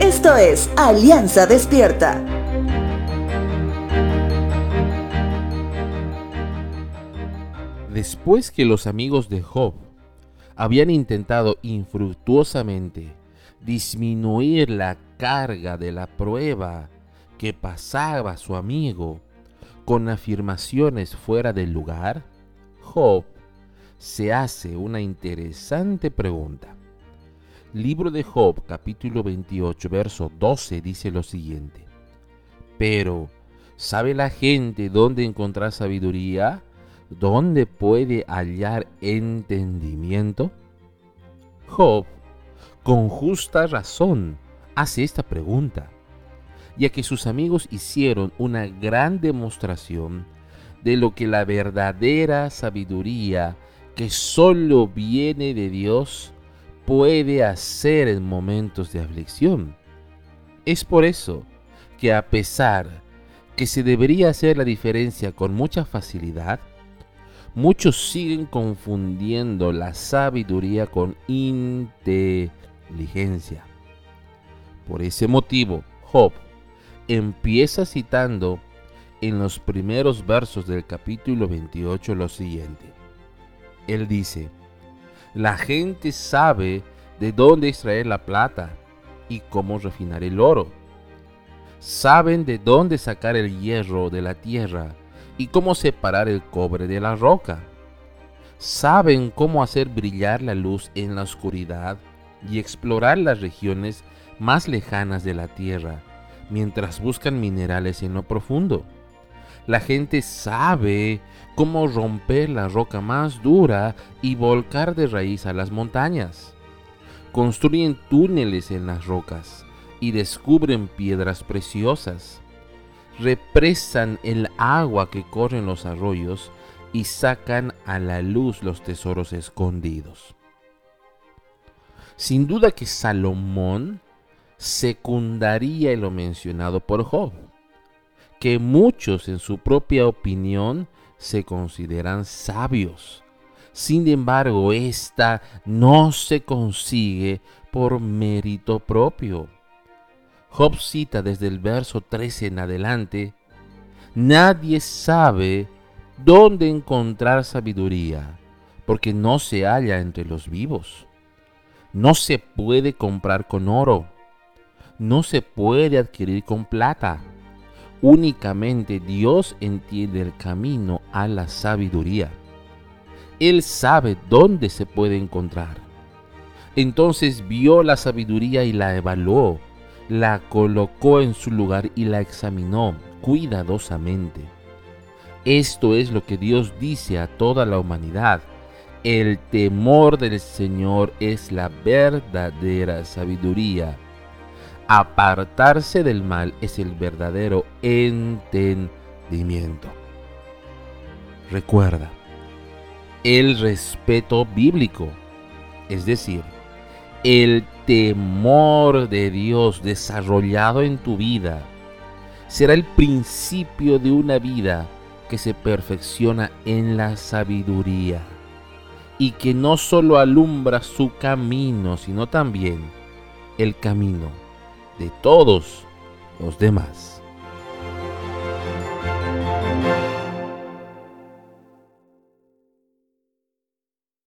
Esto es Alianza Despierta. Después que los amigos de Job habían intentado infructuosamente disminuir la carga de la prueba que pasaba su amigo con afirmaciones fuera del lugar, Job se hace una interesante pregunta. Libro de Job capítulo 28 verso 12 dice lo siguiente. Pero, ¿sabe la gente dónde encontrar sabiduría? ¿Dónde puede hallar entendimiento? Job, con justa razón, hace esta pregunta, ya que sus amigos hicieron una gran demostración de lo que la verdadera sabiduría que solo viene de Dios puede hacer en momentos de aflicción. Es por eso que a pesar que se debería hacer la diferencia con mucha facilidad, muchos siguen confundiendo la sabiduría con inteligencia. Por ese motivo, Job empieza citando en los primeros versos del capítulo 28 lo siguiente. Él dice, la gente sabe de dónde extraer la plata y cómo refinar el oro. Saben de dónde sacar el hierro de la tierra y cómo separar el cobre de la roca. Saben cómo hacer brillar la luz en la oscuridad y explorar las regiones más lejanas de la tierra mientras buscan minerales en lo profundo. La gente sabe cómo romper la roca más dura y volcar de raíz a las montañas. Construyen túneles en las rocas y descubren piedras preciosas. Represan el agua que corre en los arroyos y sacan a la luz los tesoros escondidos. Sin duda que Salomón secundaría lo mencionado por Job que muchos en su propia opinión se consideran sabios. Sin embargo, esta no se consigue por mérito propio. Job cita desde el verso 13 en adelante, nadie sabe dónde encontrar sabiduría, porque no se halla entre los vivos. No se puede comprar con oro, no se puede adquirir con plata Únicamente Dios entiende el camino a la sabiduría. Él sabe dónde se puede encontrar. Entonces vio la sabiduría y la evaluó, la colocó en su lugar y la examinó cuidadosamente. Esto es lo que Dios dice a toda la humanidad. El temor del Señor es la verdadera sabiduría apartarse del mal es el verdadero entendimiento. Recuerda, el respeto bíblico, es decir, el temor de Dios desarrollado en tu vida, será el principio de una vida que se perfecciona en la sabiduría y que no solo alumbra su camino, sino también el camino de todos los demás.